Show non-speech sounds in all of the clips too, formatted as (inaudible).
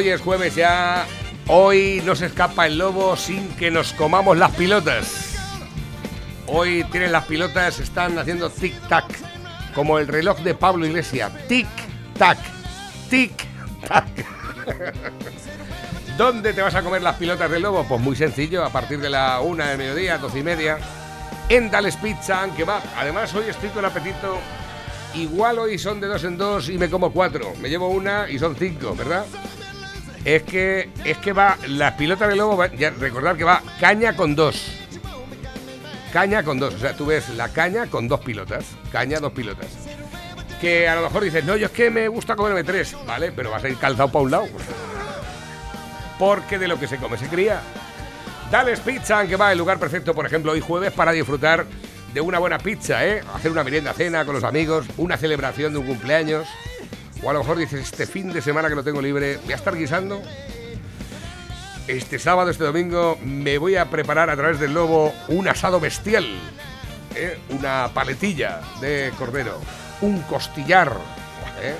Hoy es jueves ya. Hoy no se escapa el lobo sin que nos comamos las pilotas. Hoy tienen las pilotas, están haciendo tic-tac, como el reloj de Pablo Iglesias. Tic-tac, tic-tac. (laughs) ¿Dónde te vas a comer las pilotas del lobo? Pues muy sencillo, a partir de la una del mediodía, doce y media, en Dales Pizza, que va. Además, hoy estoy con apetito. Igual hoy son de dos en dos y me como cuatro. Me llevo una y son cinco, ¿verdad? Es que, es que va, las pilotas del lobo, va- ya, recordad que va caña con dos. Caña con dos. O sea, tú ves la caña con dos pilotas. Caña, dos pilotas. Que a lo mejor dices, no, yo es que me gusta comerme tres. Vale, pero vas a ir calzado para un lado. Porque de lo que se come se cría. Dales Pizza, que va el lugar perfecto, por ejemplo, hoy jueves para disfrutar de una buena pizza, ¿eh? Hacer una merienda cena con los amigos, una celebración de un cumpleaños. O a lo mejor dices, este fin de semana que lo tengo libre, voy a estar guisando. Este sábado, este domingo, me voy a preparar a través del lobo un asado bestial. ¿eh? Una paletilla de cordero, un costillar. ¿eh?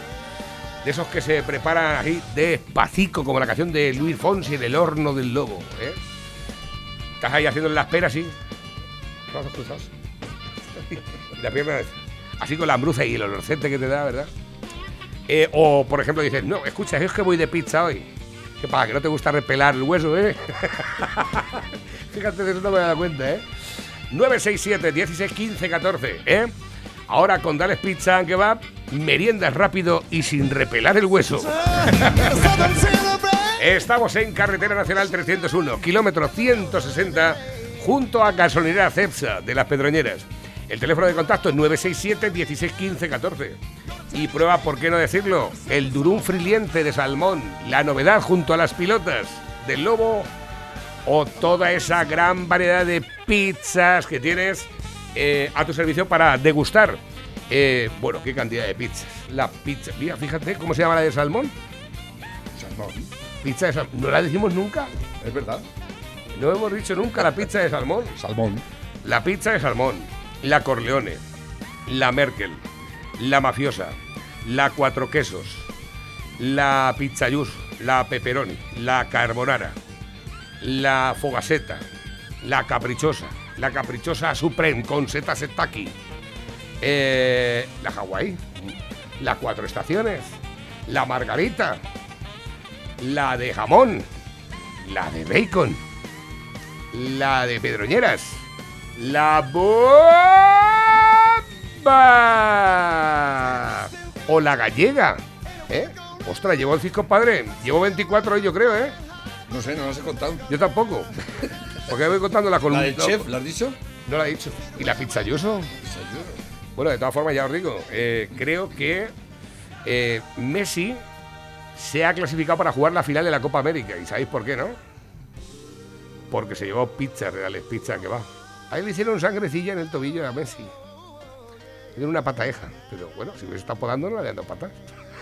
De esos que se preparan ahí despacito, como la canción de Luis Fonsi en el horno del lobo. ¿eh? Estás ahí haciendo las peras, sí. Brazos cruzados. La pierna así con la hambruza y el olorcente que te da, ¿verdad? Eh, o, por ejemplo, dices, no, escucha, es que voy de pizza hoy. ¿Qué pasa? Que no te gusta repelar el hueso, ¿eh? (laughs) Fíjate, de eso no me he dado cuenta, ¿eh? 967 16 15 14, ¿eh? Ahora con Dales Pizza and Kebab, meriendas rápido y sin repelar el hueso. (laughs) Estamos en Carretera Nacional 301, kilómetro 160, junto a Gasolinera Cepsa de las Pedroñeras. El teléfono de contacto es 967 16 15 14. Y prueba, por qué no decirlo, el durum friliente de salmón, la novedad junto a las pilotas del lobo o toda esa gran variedad de pizzas que tienes eh, a tu servicio para degustar. Eh, bueno, qué cantidad de pizzas. La pizza, mira, fíjate cómo se llama la de salmón. Salmón. Pizza de salmón. No la decimos nunca. Es verdad. No hemos dicho nunca la pizza de salmón. Salmón. La pizza de salmón, la Corleone, la Merkel, la mafiosa, la cuatro quesos, la pizzayus, la pepperoni, la carbonara, la fogaseta, la caprichosa, la caprichosa supreme con setas setaki, eh, la Hawaii, la cuatro estaciones, la margarita, la de jamón, la de bacon, la de pedroñeras, la bomba o la gallega, ¿eh? Ostras, llevo el fisco padre, llevo 24 hoy yo creo, ¿eh? No sé, no las he contado. Yo tampoco. Porque voy contando la columna. ¿La del chef, ¿la has dicho? No la he dicho. ¿Y la pizza yoso? Bueno, de todas formas, ya os digo, eh, creo que eh, Messi se ha clasificado para jugar la final de la Copa América. ¿Y sabéis por qué, no? Porque se llevó pizza, reales pizza que va. Ahí le hicieron sangrecilla en el tobillo a Messi. Tiene una pataeja. Pero bueno, si hubiese estado podando, no le habían dado patas.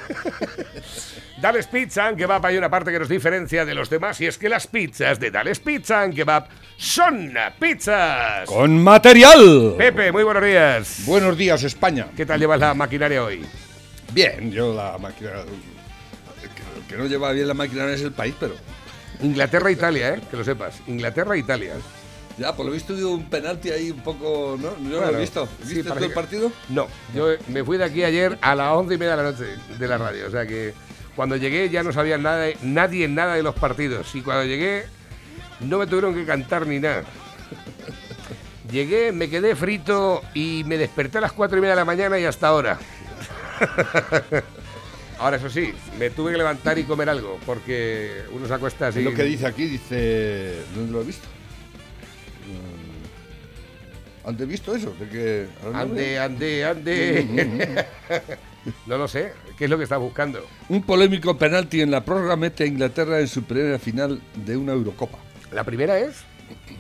(laughs) Dales Pizza and Kebab hay una parte que nos diferencia de los demás y es que las pizzas de Dales Pizza and Kebab son pizzas. Con material. Pepe, muy buenos días. Buenos días, España. ¿Qué tal llevas la maquinaria hoy? Bien, yo la máquina. El que, no lleva bien la máquina es el país, pero. Inglaterra Italia, ¿eh? Que lo sepas. Inglaterra Italia. Ya, por lo visto, dio un penalti ahí un poco. ¿No? Yo no lo he visto. ¿Viste parece el partido? No, yo me fui de aquí ayer a las once y media de la noche de la radio. O sea que cuando llegué ya no sabía nada, nadie nada de los partidos. Y cuando llegué no me tuvieron que cantar ni nada. Llegué, me quedé frito y me desperté a las cuatro y media de la mañana y hasta ahora. (laughs) Ahora, eso sí, me tuve que levantar y comer algo, porque uno se acuesta así. Lo que dice aquí, dice. ¿Dónde lo he visto? Mm, ¿Ande visto eso? De que. Ande, ande, ande. (laughs) no lo sé, ¿qué es lo que estás buscando? Un polémico penalti en la prórroga mete a Inglaterra en su primera final de una Eurocopa. La primera es.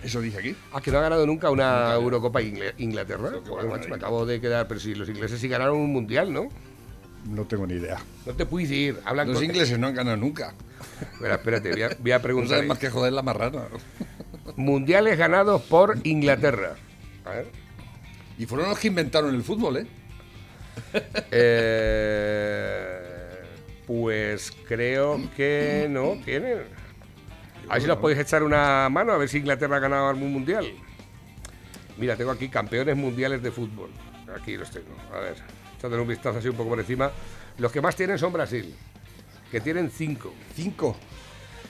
Eso dice aquí. Ah, que no ha ganado nunca una. Eurocopa Inglaterra. Que macho, me acabo de quedar, pero si los ingleses sí ganaron un mundial, ¿no? No tengo ni idea. No te puedes ir. Hablan Los con- ingleses no han ganado nunca. Espera, espérate, voy a, voy a (laughs) No preguntar. saben más que joder la marrana. Mundiales ganados por Inglaterra. A ver. Y fueron los que inventaron el fútbol, ¿eh? (laughs) Eh, Pues creo que no tienen. A ver si nos podéis echar una mano, a ver si Inglaterra ha ganado algún mundial. Mira, tengo aquí campeones mundiales de fútbol. Aquí los tengo. A ver, echándole un vistazo así un poco por encima. Los que más tienen son Brasil, que tienen cinco. Cinco.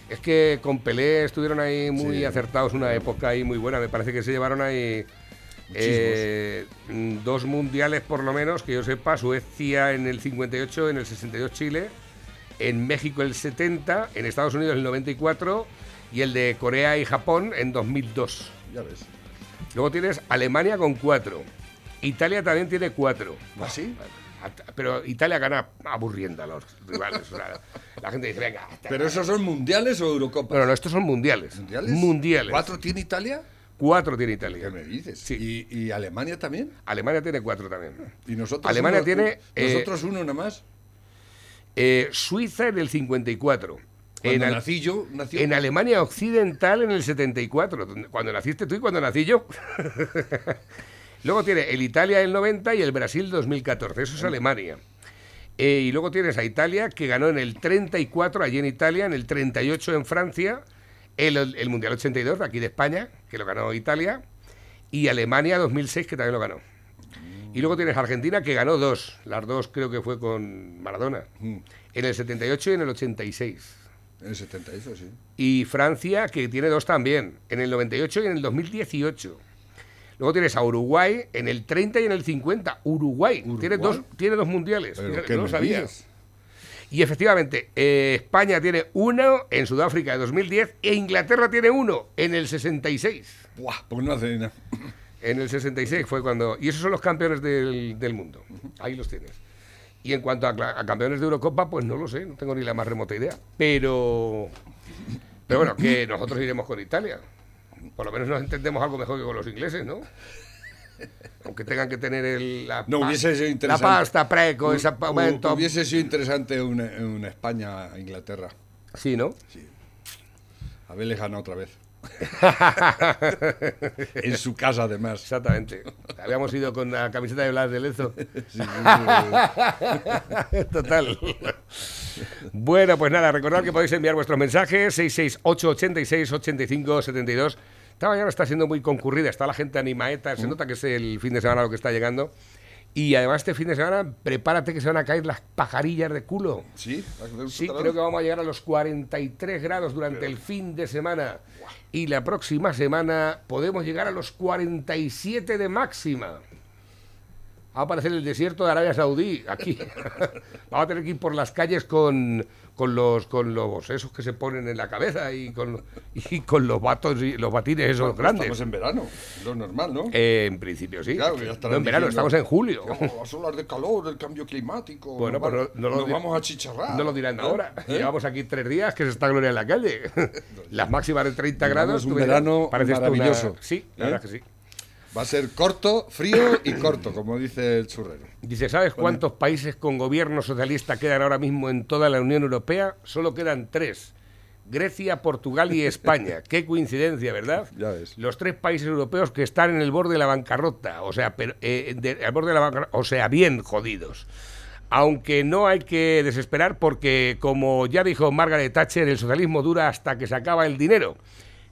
Es que con Pelé estuvieron ahí muy Sí. acertados una época ahí muy buena. Me parece que se llevaron ahí eh, dos mundiales por lo menos, que yo sepa, Suecia en el 58, en el 62 Chile, en México el 70, en Estados Unidos el 94 y el de Corea y Japón en 2002. Ya ves. Luego tienes Alemania con cuatro. Italia también tiene cuatro. ¿Ah, sí? Pero Italia gana aburriendo a los rivales. o sea, (laughs) la gente dice, venga. ¿Pero esos son mundiales o Eurocopas? Bueno, no, estos son mundiales. ¿Mundiales? Mundiales. ¿Cuatro tiene Italia? Cuatro tiene Italia. ¿Qué me dices? Sí. ¿Y, y Alemania también? Alemania tiene cuatro también. ¿Y nosotros Alemania uno- tiene, eh, ¿Nosotros uno nada más? Eh, Suiza en el 54. Cuando En, nací yo, nació... en Alemania Occidental en el 74. donde- Cuando naciste tú y cuando nací yo. (laughs) luego tiene el Italia el 90 y el Brasil 2014. Eso es Alemania. Eh, y luego tienes a Italia, que ganó en el 34 allí en Italia, en el 38 en Francia, el, el Mundial 82 de aquí de España, que lo ganó Italia, y Alemania 2006, que también lo ganó. Y luego tienes Argentina, que ganó dos. Las dos creo que fue con Maradona. Mm. En el 78 y en el 86. En el 78, sí. Y Francia, que tiene dos también, en el 98 y en el 2018. Luego tienes a Uruguay en el 30 y en el 50. Uruguay, Tiene, Uruguay. dos, tiene dos mundiales. Pero Fíjate, ¿qué no lo me sabía. dices? Y efectivamente, eh, España tiene uno en Sudáfrica de 2010 e Inglaterra tiene uno en el 66. Buah, pues no hace nada. En el 66 fue cuando... Y esos son los campeones del, del mundo. Ahí los tienes. Y en cuanto a, a campeones de Eurocopa, pues no lo sé, no tengo ni la más remota idea. Pero... Pero bueno, que nosotros iremos con Italia. Por lo menos nos entendemos algo mejor que con los ingleses, ¿no? Aunque tengan que tener el, la, No pa- hubiese sido la interesante. pasta preco, ese momento. Hubiese sido interesante una, una España-Inglaterra. Sí, ¿no? Haberle ganado otra vez. (laughs) en su casa, además. Exactamente. Habíamos ido con la camiseta de Blas de Lezo. (laughs) Sí, sí, (laughs) Total. Bueno, pues nada, recordad que podéis enviar vuestros mensajes 668 86 85 72. Esta mañana está siendo muy concurrida, está la gente animaeta, se nota que es el fin de semana lo que está llegando. Y además este fin de semana, prepárate que se van a caer las pajarillas de culo. sí. Sí, creo que vamos a llegar a los 43 grados durante el fin de semana. Y la próxima semana podemos llegar a los 47 de máxima. Va a aparecer el desierto de Arabia Saudí aquí. (laughs) Vamos a tener que ir por las calles con, con los con los esos que se ponen en la cabeza y con, y con los batos y los batines esos grandes. Estamos en verano, lo normal, ¿no? Eh, en principio sí. Claro, que ya no en verano, estamos en julio. "Oh, Las olas de calor, el cambio climático. Bueno, nos pues no, no lo nos vamos a chicharrar. No lo dirán ¿eh? ahora. ¿Eh? Llevamos aquí tres días que se está gloria en la calle. (laughs) Las máximas de 30 grados. Un verás, verano parece una- maravilloso. Sí, la ¿Eh? verdad que sí. Va a ser corto, frío y corto, como dice el churrero. Dice, ¿sabes cuántos países con gobierno socialista quedan ahora mismo en toda la Unión Europea? Solo quedan tres. Grecia, Portugal y España. (laughs) Qué coincidencia, ¿verdad? Ya ves. Los tres países europeos que están en el borde de la bancarrota, o sea, pero, eh, de- al borde de la bancarrota, o sea, bien jodidos. Aunque no hay que desesperar porque, como ya dijo Margaret Thatcher, el socialismo dura hasta que se acaba el dinero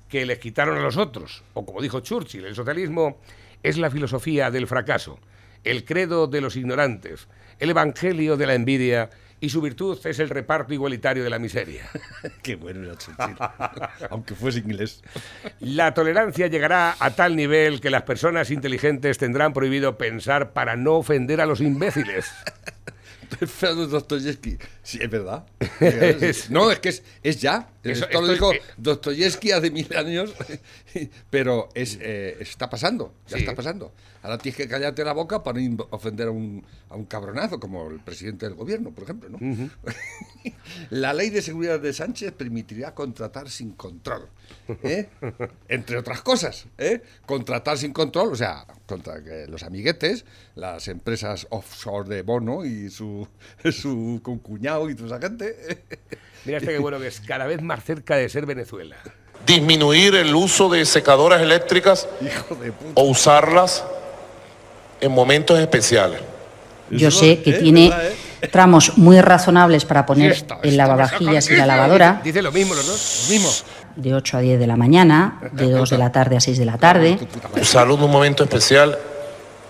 que les quitaron a los otros. O como dijo Churchill, el socialismo es la filosofía del fracaso, el credo de los ignorantes, el evangelio de la envidia y su virtud es el reparto igualitario de la miseria. (laughs) Qué bueno era Churchill. (laughs) Aunque fuese inglés. La tolerancia llegará a tal nivel que las personas inteligentes tendrán prohibido pensar para no ofender a los imbéciles. (laughs) Dostoyevsky. Sí, es verdad. Es- (laughs) No, es que es, es ya. Eso- Esto lo dijo eh, Dostoyevsky hace mil años, (laughs) pero es, eh, está pasando, ya Sí. está pasando. Ahora tienes que callarte la boca para no ofender a un, a un cabronazo, como el presidente del gobierno, por ejemplo. ¿no? (laughs) la ley de seguridad de Sánchez permitirá contratar sin control. ¿eh? (laughs) Entre otras cosas, ¿eh? contratar sin control, o sea, contra que los amiguetes, las empresas offshore de Bono y su, (laughs) su concuñado y toda esa gente. Mira este que bueno que es cada vez más cerca de ser Venezuela. disminuir el uso de secadoras eléctricas Hijo de puta. o usarlas en momentos especiales. Yo sé que ¿eh? tiene ¿Verdad, eh? tramos muy razonables para poner Esto, el lavavajillas y la lavadora, Dice lo mismo los dos. Mismo. de 8 a 10 de la mañana, de 2 de la tarde a 6 de la tarde. Usarlo en un momento especial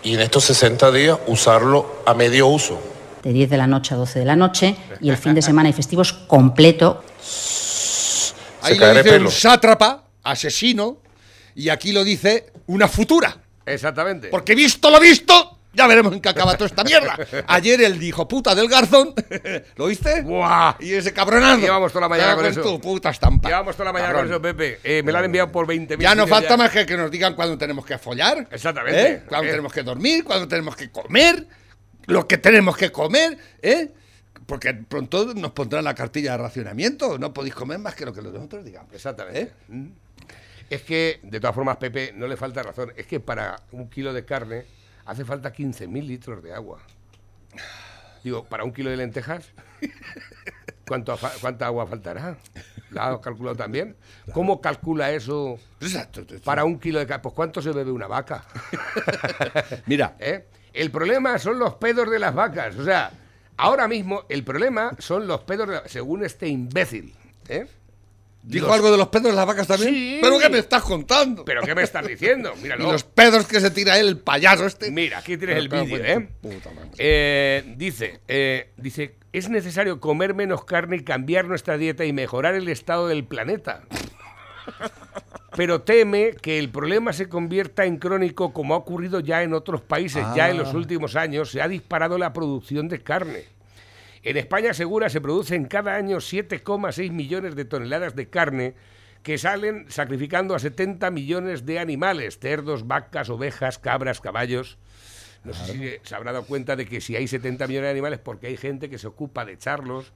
y en estos 60 días usarlo a medio uso. de 10 de la noche a 12 de la noche y el fin de semana y festivos completo. Ahí lo dice pelo. un sátrapa, asesino, y aquí lo dice una futura. Exactamente. Porque visto lo visto, ya veremos en qué acaba toda esta mierda. Ayer el dijo puta del garzón, (laughs) ¿lo viste? ¡Buah! Y ese cabronazo. Llevamos toda la mañana con en eso. tu puta estampa. Llevamos toda la mañana Cabrón. con eso, Pepe. Eh, me la han enviado por 20.000. Ya nos falta más que que nos digan cuándo tenemos que follar. Exactamente. ¿eh? Cuándo Eh. tenemos que dormir, cuándo tenemos que comer, lo que tenemos que comer, ¿eh? Porque pronto nos pondrán la cartilla de racionamiento. No podéis comer más que lo que nosotros digamos. Exactamente. ¿eh? Es que, de todas formas, Pepe, no le falta razón. Es que para un kilo de carne hace falta 15.000 litros de agua. Digo, para un kilo de lentejas, ¿cuánto, fa- ¿cuánta agua faltará? ¿La has calculado también? ¿Cómo calcula eso Exacto. para un kilo de carne? Pues ¿cuánto se bebe una vaca? (laughs) Mira, (laughs) ¿Eh? El problema son los pedos de las vacas. O sea, ahora mismo el problema son los pedos, de la- según este imbécil. ¿eh? ¿Dijo Los- algo de los pedos de las vacas también? Sí. ¿Pero qué me estás contando? ¿Pero qué me estás diciendo? (laughs) Y Míralo. los pedos que se tira él, el payaso este. Mira, aquí tienes el vídeo, ¿eh? tu puta madre. Eh, dice, eh, dice, es necesario comer menos carne y cambiar nuestra dieta y mejorar el estado del planeta. (laughs) Pero teme que el problema se convierta en crónico como ha ocurrido ya en otros países. Ya en los Ah. últimos años se ha disparado la producción de carne. En España Segura se producen cada año 7,6 millones de toneladas de carne que salen sacrificando a 70 millones de animales, cerdos, vacas, ovejas, cabras, caballos. No sé si se habrá dado cuenta de que si hay 70 millones de animales, porque hay gente que se ocupa de echarlos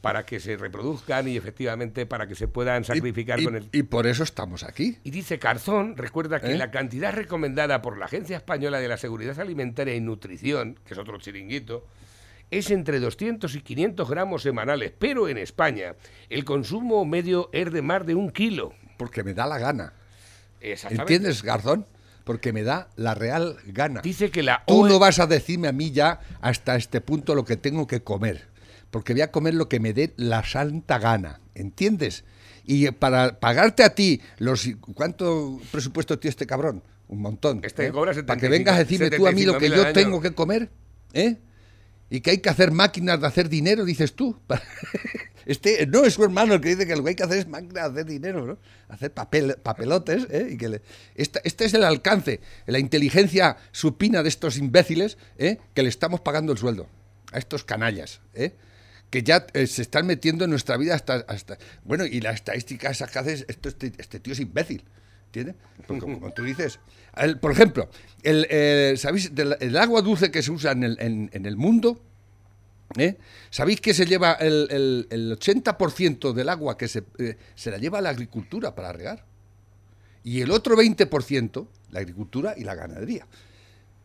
para que se reproduzcan y efectivamente para que se puedan sacrificar y, con el... y por eso estamos aquí. Y dice Carzón, recuerda que ¿Eh? la cantidad recomendada por la Agencia Española de la Seguridad Alimentaria y Nutrición, que es otro chiringuito, es entre 200 y 500 gramos semanales, pero en España el consumo medio es de más de un kilo. Porque me da la gana. Exactamente. ¿Entiendes, Garzón? Porque me da la real gana. Dice que la Tú no vas a decirme a mí ya hasta este punto lo que tengo que comer. Porque voy a comer lo que me dé la santa gana. ¿Entiendes? Y para pagarte a ti los ¿cuánto presupuesto tiene este cabrón? Un montón. Este ¿eh? cobra Para que 75, vengas a decirme tú a mí lo que 75.000 yo tengo que comer, ¿eh? Y que hay que hacer máquinas de hacer dinero, dices tú. (laughs) Este no es su hermano el que dice que lo que hay que hacer es máquinas de hacer dinero, ¿no? Hacer papel, papelotes, ¿eh? Y que le- esta- este es el alcance, la inteligencia supina de estos imbéciles, ¿eh? Que le estamos pagando el sueldo a estos canallas, ¿eh? Que ya eh, se están metiendo en nuestra vida hasta, hasta. Bueno, y la estadística esa que haces, esto, este, este tío es imbécil. ¿Entiendes? Porque (laughs) como tú dices, el- por ejemplo, el, eh, ¿sabéis? Del- el agua dulce que se usa en el, en- en el mundo, ¿eh? ¿Sabéis que se lleva el, el- el 80% del agua que se, eh, se la lleva a la agricultura para regar? Y el otro 20%, la agricultura y la ganadería.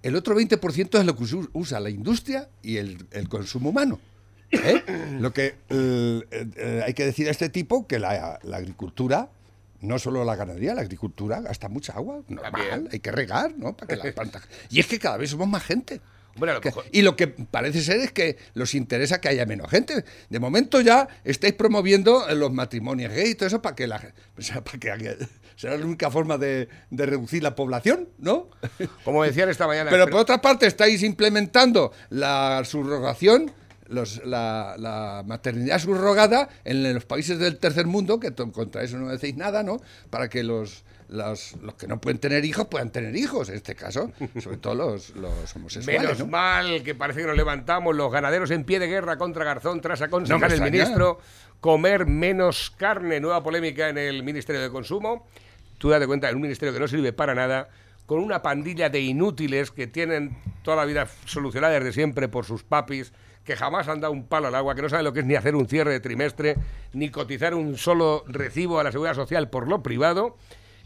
El otro 20% es lo que us- usa la industria y el, el consumo humano. ¿eh? Lo que eh, eh, eh, hay que decir a este tipo que la, la agricultura, no solo la ganadería, la agricultura gasta mucha agua, normal, hay que regar, ¿no? Para que las plantas. Y es que cada vez somos más gente. Lo Que- y lo que parece ser es que los interesa que haya menos gente. De momento ya estáis promoviendo los matrimonios gay y todo eso para que la (laughs) o sea, para que (laughs) será la única forma de, de reducir la población, ¿no? Como decían esta mañana. Pero por otra parte estáis implementando la subrogación, los- la, la maternidad subrogada en los países del tercer mundo, que contra eso no decís nada, ¿no? Para que los, los, los que no pueden tener hijos puedan tener hijos, en este caso, sobre todo los, los homosexuales. Menos ¿no? mal que parece que nos levantamos los ganaderos en pie de guerra contra Garzón tras No aconsejar me el ministro comer menos carne. Nueva polémica en el Ministerio de Consumo. Tú date cuenta, en un ministerio que no sirve para nada, con una pandilla de inútiles que tienen toda la vida solucionada desde siempre por sus papis, que jamás han dado un palo al agua, que no saben lo que es ni hacer un cierre de trimestre, ni cotizar un solo recibo a la seguridad social por lo privado.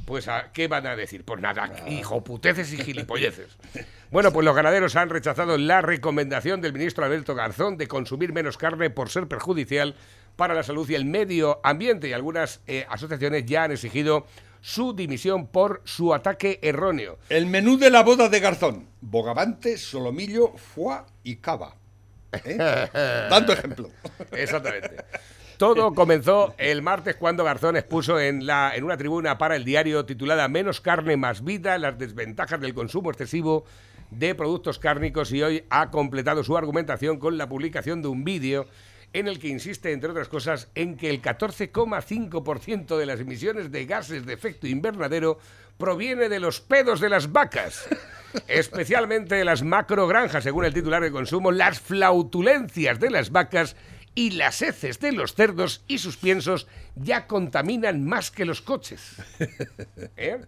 Pues, ¿a ¿qué van a decir? Pues nada, hijoputeces y gilipolleces. Bueno, pues los ganaderos han rechazado la recomendación del ministro Alberto Garzón de consumir menos carne por ser perjudicial para la salud y el medio ambiente y algunas eh, asociaciones ya han exigido su dimisión por su ataque erróneo. El menú de la boda de Garzón. Bogavante, solomillo, foie y cava. ¿Eh? Dando ejemplo. (laughs) Exactamente. Todo comenzó el martes cuando Garzón expuso en, la, en una tribuna para el diario titulada Menos carne, más vida, las desventajas del consumo excesivo de productos cárnicos y hoy ha completado su argumentación con la publicación de un vídeo en el que insiste, entre otras cosas, en que el 14,5% de las emisiones de gases de efecto invernadero proviene de los pedos de las vacas, especialmente de las macrogranjas, según el titular de consumo, las flautulencias de las vacas y las heces de los cerdos y sus piensos ya contaminan más que los coches. ¿Eh?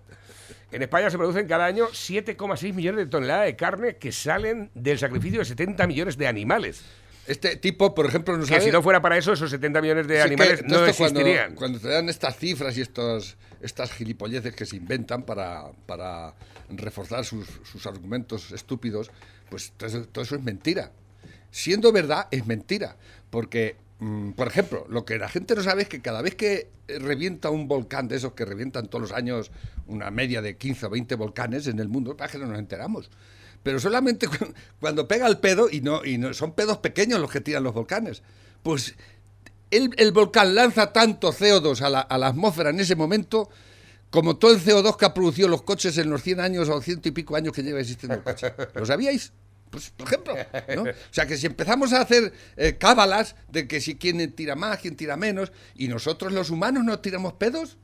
En España se producen cada año 7,6 millones de toneladas de carne que salen del sacrificio de 70 millones de animales. Este tipo, por ejemplo, no Que sabe... si no fuera para eso, esos 70 millones de Sí, animales que no existirían. Cuando, cuando te dan estas cifras y estos, estas gilipolleces que se inventan para, para reforzar sus, sus argumentos estúpidos, pues todo eso, todo eso es mentira. Siendo verdad, es mentira. Porque, mm, por ejemplo, lo que la gente no sabe es que cada vez que revienta un volcán de esos que revientan todos los años una media de 15 o 20 volcanes en el mundo, para que no nos enteramos. Pero solamente cu- cuando pega el pedo, y no, y no son pedos pequeños los que tiran los volcanes, pues el, el volcán lanza tanto CO2 a la, a la atmósfera en ese momento como todo el CO2 que ha producido los coches en los 100 años o ciento y pico años que lleva existiendo el coche. ¿Lo sabíais? Pues, por ejemplo, ¿no? O sea, que si empezamos a hacer eh, cábalas de que si quién tira más, quién tira menos, y nosotros los humanos no tiramos pedos,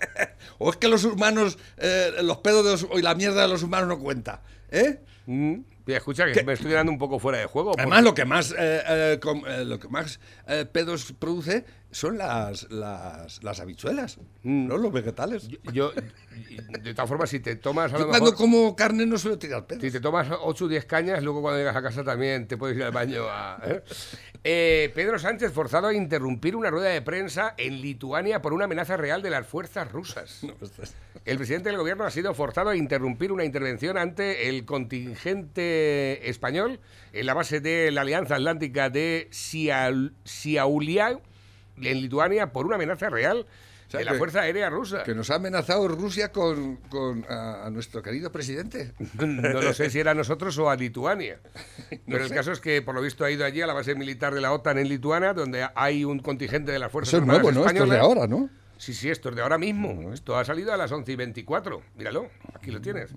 (laughs) o es que los humanos, eh, los pedos de los- y la mierda de los humanos no cuenta, ¿eh? Mm, escucha, que me estoy quedando un poco fuera de juego. Además, porque- lo que más, eh, eh, com- eh, lo que más eh, pedos produce son las, las, las habichuelas, ¿no? Los vegetales. yo, yo- de todas formas, si te tomas a Yo lo cuando mejor... como carne no suelo tirar pedos. Si te tomas 8 o 10 cañas, luego cuando llegas a casa también te puedes ir al baño a... ¿eh? Eh, Pedro Sánchez forzado a interrumpir una rueda de prensa en Lituania por una amenaza real de las fuerzas rusas. El presidente del gobierno ha sido forzado a interrumpir una intervención ante el contingente español en la base de la Alianza Atlántica de Siaul- Siauliau, en Lituania, por una amenaza real sea, de la que- Fuerza Aérea Rusa. Que nos ha amenazado Rusia con, con a, a nuestro querido presidente. (laughs) No lo sé si era a nosotros o a Lituania. (laughs) Pero el sé. caso es que, por lo visto, ha ido allí a la base militar de la OTAN en Lituania, donde hay un contingente de las fuerzas Eso es armadas nuevo, ¿no? Esto es de españolas. ahora, ¿no? Sí, sí, esto es de ahora mismo. Esto ha salido a las 11 y 24. Míralo, aquí lo tienes.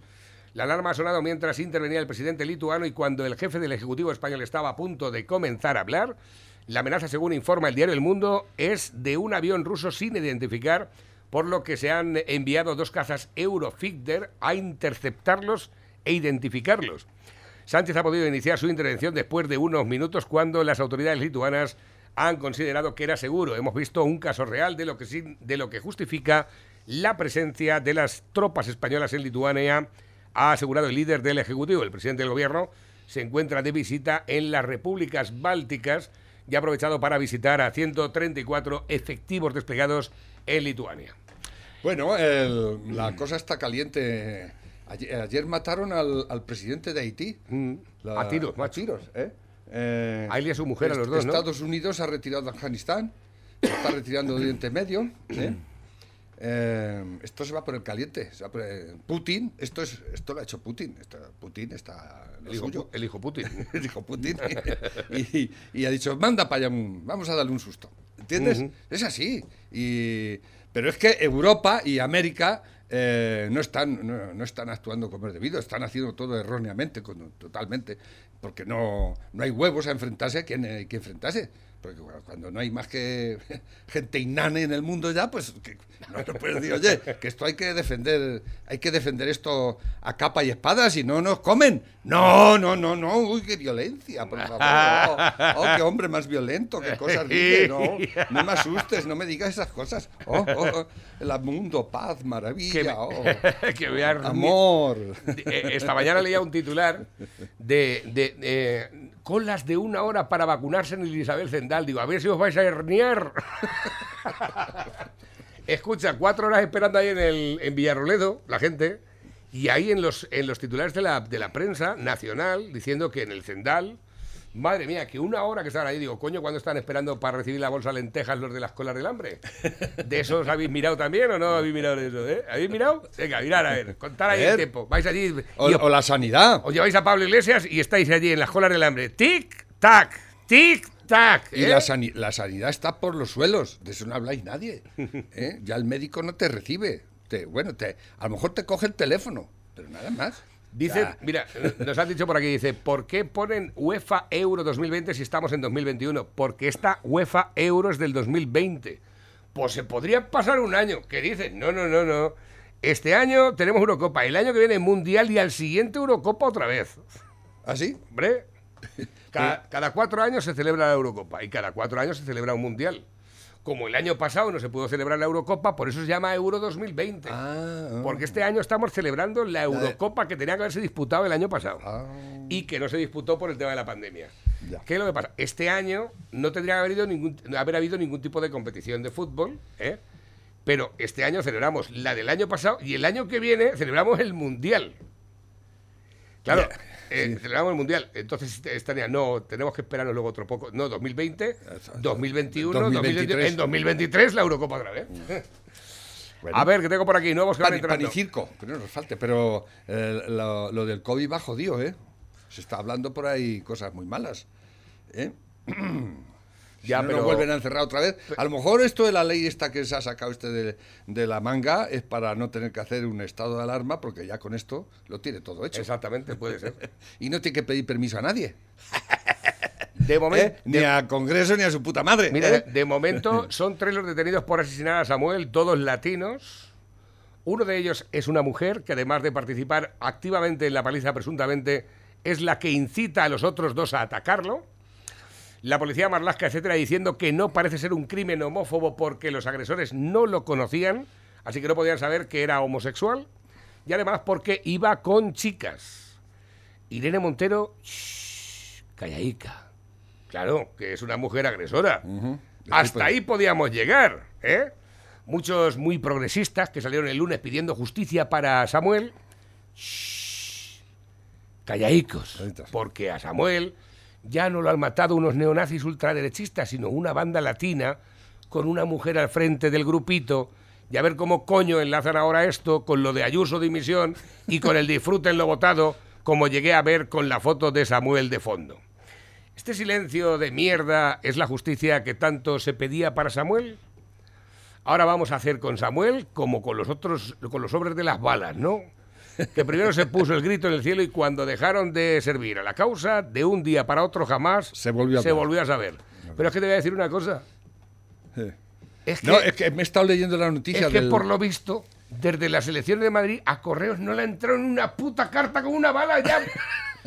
La alarma ha sonado mientras intervenía el presidente lituano y cuando el jefe del Ejecutivo español estaba a punto de comenzar a hablar. La amenaza, según informa el diario El Mundo, es de un avión ruso sin identificar, por lo que se han enviado dos cazas Eurofighter a interceptarlos e identificarlos. Sánchez ha podido iniciar su intervención después de unos minutos cuando las autoridades lituanas han considerado que era seguro. Hemos visto un caso real de lo que, de lo que justifica la presencia de las tropas españolas en Lituania, ha asegurado el líder del Ejecutivo. El presidente del Gobierno se encuentra de visita en las repúblicas bálticas y ha aprovechado para visitar a 134 efectivos desplegados en Lituania. Bueno, el- la cosa está caliente. Ayer, ayer mataron al, al presidente de Haití. La- A tiros, A macho. tiros, ¿eh? Eh, A él y a su mujer, a los dos, ¿no? Estados Unidos ha retirado de Afganistán. Se está retirando de Oriente Medio. ¿eh? (clears throat) Eh, esto se va por el caliente. se va por el- Putin, esto es esto lo ha hecho Putin. Esto- Putin está El hijo, suyo. el hijo Putin. (laughs) dijo Putin (laughs) y, y ha dicho manda para allá vamos a darle un susto ¿entiendes? Es así y pero es que Europa y América eh, no están no, no están actuando como es debido están haciendo todo erróneamente con- totalmente porque no no hay huevos a enfrentarse a quien hay que enfrentarse porque bueno, cuando no hay más que (laughs) gente inane en el mundo ya, pues que, (laughs) no no puedes decir, oye, que esto hay que defender, hay que defender esto a capa y espada, si no nos comen. No, no, no, no, uy, qué violencia, por favor. Oh, oh, qué hombre más violento, qué cosas dice, no, no me asustes, no me digas esas cosas. Oh, oh, oh, el mundo, paz, maravilla, oh, (laughs) que voy a amor. Eh, Esta mañana leía un titular de, de, eh, colas de una hora para vacunarse en el Isabel Zendal. Digo, a ver si os vais a herniar. (laughs) Escucha, cuatro horas esperando ahí en, el, en Villarroledo, la gente, y ahí en los, en los titulares de la, de la prensa nacional, diciendo que en el Zendal, madre mía, que una hora que estaban ahí, digo, coño, ¿cuándo están esperando para recibir la bolsa de lentejas los de las colas del hambre? ¿De esos habéis mirado también o no habéis mirado de eso? Eh? ¿Habéis mirado? Venga, mirad a ver, contar ahí el tiempo. Vais allí O, o la sanidad. os lleváis a Pablo Iglesias y estáis allí en las colas del hambre. ¡Tic! tic-tac, tic-tac. Y ¿eh? la, sani- la sanidad está por los suelos, de eso no habláis nadie. (laughs) ¿eh? Ya el médico no te recibe. Te, bueno, te, a lo mejor te coge el teléfono, pero nada más. Dice, Ya. mira, nos han dicho por aquí, dice, ¿por qué ponen UEFA Euro 2020 si estamos en 2021? Porque esta UEFA Euro es del 2020. Pues se podría pasar un año. ¿Qué dicen? No, no, no, no. Este año tenemos Eurocopa, el año que viene Mundial y al siguiente Eurocopa otra vez. ¿Ah, sí? Hombre, (laughs) cada, cada cuatro años se celebra la Eurocopa y cada cuatro años se celebra un Mundial. Como el año pasado no se pudo celebrar la Eurocopa, por eso se llama Euro 2020. Ah, ah. Porque este año estamos celebrando la Eurocopa que tenía que haberse disputado el año pasado. Ah. Y que no se disputó por el tema de la pandemia. Ya. ¿Qué es lo que pasa? Este año no tendría que haber, habido ningún, haber habido ningún tipo de competición de fútbol, ¿eh? pero este año celebramos la del año pasado y el año que viene celebramos el Mundial. Claro, Ya, eh, celebramos el Mundial. Entonces, Estania, no, tenemos que esperarnos luego otro poco. No, 2020, 2021, 2023. 2023. en 2023 la Eurocopa otra vez. Bueno. (laughs) A ver, que tengo por aquí nuevos que van Pan, pan entrando. y circo, que no nos falte, pero eh, lo, lo del COVID va jodido, ¿eh? Se está hablando por ahí cosas muy malas, ¿eh? (clears throat) Si Ya, no pero- vuelven a encerrar otra vez. A lo mejor esto de la ley esta que se ha sacado este de, de la manga es para no tener que hacer un estado de alarma, porque ya con esto lo tiene todo hecho. Exactamente, puede ser. (laughs) Y no tiene que pedir permiso a nadie, (laughs) De momento, ¿eh? ni a Congreso ni a su puta madre. Mira, ¿eh? de momento (laughs) son tres los detenidos por asesinar a Samuel, todos latinos. Uno de ellos es una mujer que además de participar activamente en la paliza presuntamente es la que incita a los otros dos a atacarlo. La policía marlasca, etcétera, diciendo que no parece ser un crimen homófobo porque los agresores no lo conocían, así que no podían saber que era homosexual. Y además porque iba con chicas. Irene Montero, shh, callaica. Claro, que es una mujer agresora. Hasta ahí podíamos llegar, ¿eh? Muchos muy progresistas que salieron el lunes pidiendo justicia para Samuel. Shh, callaicos. Porque a Samuel ya no lo han matado unos neonazis ultraderechistas, sino una banda latina con una mujer al frente del grupito. Y a ver cómo coño enlazan ahora esto con lo de Ayuso dimisión y con el disfruten lo votado, como llegué a ver con la foto de Samuel de fondo. ¿Este silencio de mierda es la justicia que tanto se pedía para Samuel? Ahora vamos a hacer con Samuel como con los otros, con los sobres de las balas, ¿no? Que primero se puso el grito en el cielo y cuando dejaron de servir a la causa, de un día para otro jamás Se volvió a se volvió a saber. Pero es que te voy a decir una cosa. Eh. Es que, No, es que me he estado leyendo la noticia es que del... por lo visto, desde las elecciones de Madrid a Correos no le entraron una puta carta con una bala ya.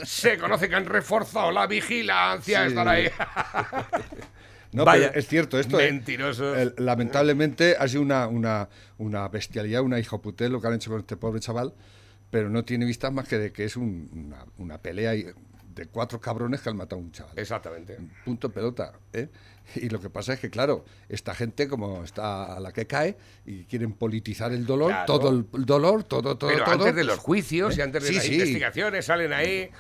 Se conoce que han reforzado la vigilancia, Sí. están ahí. (laughs) No, Vaya, pero es cierto esto. ¿eh? mentirosos. El- lamentablemente ha sido una, una, una bestialidad, una hijoputés lo que han hecho con este pobre chaval, pero no tiene vistas más que de que es un- una, una pelea de cuatro cabrones que han matado a un chaval. Exactamente. Punto pelota. ¿eh? Y lo que pasa es que, claro, esta gente como está a la que cae y quieren politizar el dolor, Claro. todo el dolor, todo, todo, Pero todo. antes de los juicios y ¿Eh? antes de Sí, las sí. investigaciones salen ahí. Eh,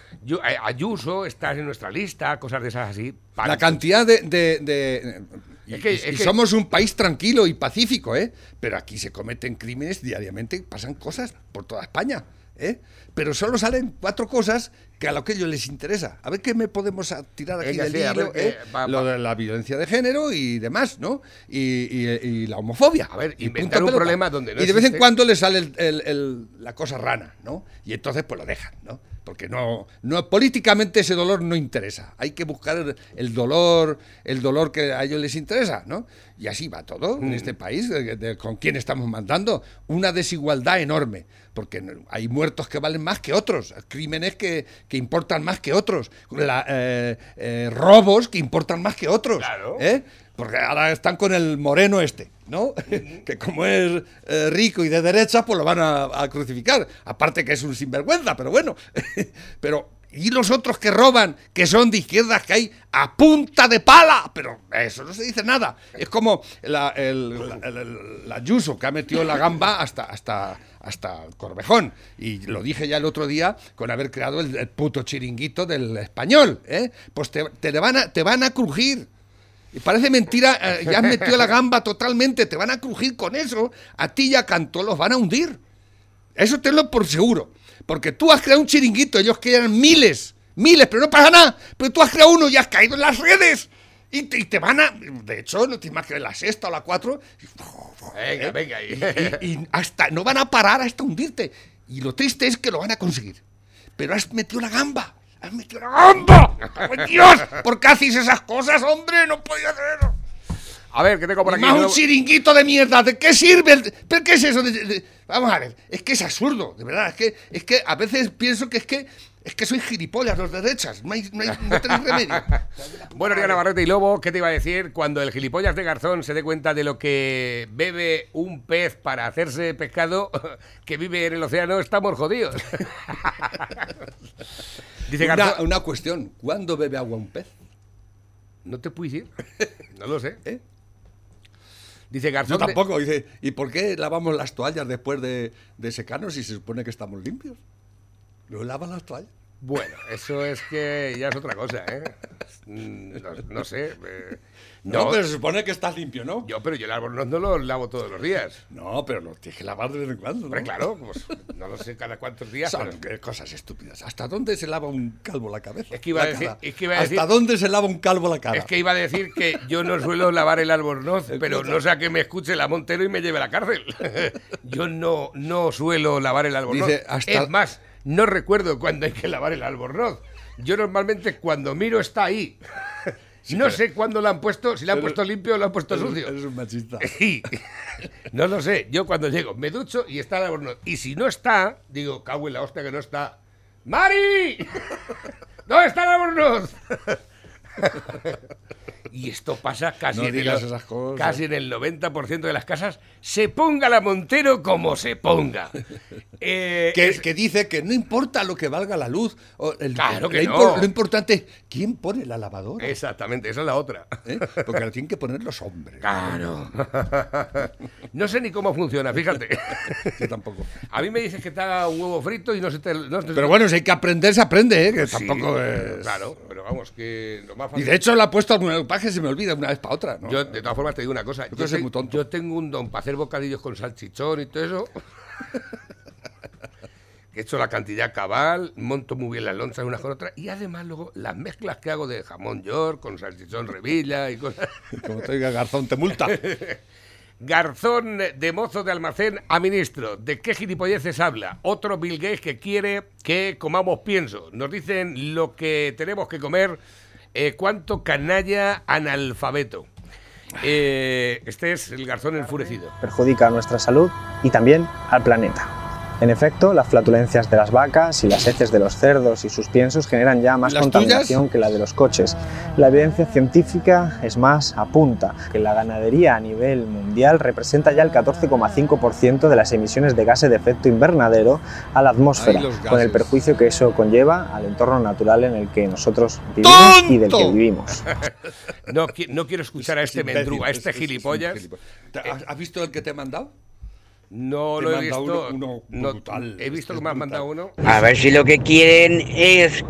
Ayuso, estás en nuestra lista, cosas de esas así. La cantidad de... de- de- y, Es que- y- es y que- somos un país tranquilo y pacífico, ¿eh? Pero aquí se cometen crímenes diariamente, pasan cosas por toda España, ¿eh? Pero solo salen cuatro cosas que a lo que ellos les interesa. A ver qué me podemos tirar aquí del sí, a ver hilo, ¿eh? va- Lo de la violencia de género y demás, ¿no? Y, y- y la homofobia. A ver, Y inventar un problema donde no Y de vez en cuando le sale el- el- el- la cosa rana, ¿no? Y entonces pues lo dejan, ¿no? Porque no, no políticamente ese dolor no interesa. Hay que buscar el, dolor, el dolor que a ellos les interesa, ¿no? Y así va todo Mm. en este país, de- de- con quién estamos mandando. Una desigualdad enorme, porque hay muertos que valen más que otros, crímenes que, que importan más que otros, la- eh, eh, robos que importan más que otros. Claro. ¿eh? Porque ahora están con el moreno este, ¿no? (laughs) que como es eh, rico y de derecha, pues lo van a, crucificar. Aparte que es un sinvergüenza, pero bueno. (laughs) pero, ¿y los otros que roban, que son de izquierdas, que hay a punta de pala? Pero eso no se dice nada. Es como la, el, la, el- la Ayuso, que ha metido la gamba hasta, hasta, hasta el Corvejón. Y lo dije ya el otro día con haber creado el, el puto chiringuito del español. ¿eh? Pues te, te van a, te van a crujir. Y parece mentira, eh, ya has metido la gamba totalmente, te van a crujir con eso, a ti y a Cantó los van a hundir. Eso tenlo por seguro. Porque tú has creado un chiringuito, ellos crean miles, miles, pero no pasa nada. Pero tú has creado uno y has caído en las redes. Y te, y te van a. De hecho, no tienes más que la sexta o la cuatro. Venga, venga. Y, y- y hasta no van a parar hasta hundirte. Y lo triste es que lo van a conseguir. Pero has metido la gamba. Has metido la gamba. ¡Me cago en Dios! ¿Por qué hacéis esas cosas, hombre? No podía hacerlo. A ver, ¿qué tengo por aquí? más un chiringuito de mierda. ¿De qué sirve? el- ¿Pero qué es eso? de- de- vamos a ver. Es que es absurdo, de verdad. Es que, es que a veces pienso que es que es que soy gilipollas los derechas. No, hay, no, hay- no tenéis remedio. (laughs) Bueno, Ariana Navarrete y Lobo, ¿qué te iba a decir? Cuando el gilipollas de Garzón se dé cuenta de lo que bebe un pez para hacerse pescado (laughs) que vive en el océano, estamos jodidos. (laughs) Dice Una, Garzón. una cuestión. ¿Cuándo bebe agua un pez? ¿No te puedes ir? No lo sé. ¿Eh? Dice Garzón. Yo de- tampoco. Dice, ¿y por qué lavamos las toallas después de, de secarnos si se supone que estamos limpios? ¿No lavan las toallas? Bueno, eso es que ya es otra cosa, ¿eh? Mm, No, no sé. eh, No, no, pero se supone que estás limpio, ¿no? yo, pero yo el albornoz no lo lavo todos los días. No, pero lo tienes que lavar de vez en cuando, ¿no? Hombre, claro, pues no lo sé cada cuántos días. Son pero- qué cosas estúpidas. ¿Hasta dónde se lava un calvo la cabeza? Es que iba a decir- es que iba a ¿Hasta decir- dónde se lava un calvo la cara? Es que iba a decir que yo no suelo lavar el albornoz, (laughs) pero no sea que me escuche la Montero y me lleve a la cárcel. (laughs) Yo no, no suelo lavar el albornoz. Dice, hasta- Es más, no recuerdo cuándo hay que lavar el albornoz. Yo normalmente cuando miro está ahí. (laughs) no sé cuándo lo han puesto, si lo han puesto limpio o lo han puesto sucio. Eres un machista. (laughs) Sí. (laughs) No lo sé. Yo cuando llego me ducho y está el albornoz. Y si no está, digo, cago en la hostia que no está. ¡Mari! ¿Dónde está el albornoz? Y esto pasa casi, No en, el, digas esas cosas. casi en el 90% de las casas. Se ponga la Montero como se ponga. (laughs) Eh, Que, es- que dice que no importa lo que valga la luz. o el- Claro que lo, no. lo importante es quién pone la lavadora. Exactamente, esa es la otra. ¿eh? Porque la tienen que poner los hombres. Claro. No sé ni cómo funciona, fíjate. (laughs) Yo tampoco. A mí me dices que te haga un huevo frito y no se te... no se- Pero bueno, si hay que aprender, se aprende, ¿eh? que Sí, tampoco es. Claro, pero vamos, que lo más Y fácil... de hecho la he puesto el paje se me olvida una vez para otra. ¿no? Yo, de todas formas, te digo una cosa. Yo soy muy tonto. yo tengo un don para hacer bocadillos con salchichón y todo eso. (laughs) He hecho la cantidad cabal, monto muy bien las lonchas unas con otras y además luego las mezclas que hago de jamón york con salchichón revilla y cosas. (laughs) Como te diga Garzón, te multa. (laughs) Garzón de mozo de almacén a ministro. ¿De qué gilipolleces habla? Otro Bill Gates que quiere que comamos pienso. Nos dicen lo que tenemos que comer. Eh, ¿Cuánto canalla analfabeto? Eh, este es el garzón enfurecido. perjudica a nuestra salud y también al planeta. En efecto, las flatulencias de las vacas y las heces de los cerdos y sus piensos generan ya más ¿Las contaminación que la de los coches. La evidencia científica es más apunta que la ganadería a nivel mundial representa ya el 14,5% de las emisiones de gases de efecto invernadero a la atmósfera, con el perjuicio que eso conlleva al entorno natural en el que nosotros vivimos y del que vivimos. (laughs) No, qui- no quiero escuchar a este Imbécil, mendrugo, a es- este es- es un gilipollas. gilipollas. ¿Te- ¿Has, has visto el que te he mandado? No Te lo he visto. uno- uno no, brutal, he visto este que me brutal. mandado uno. A ver si lo que quieren es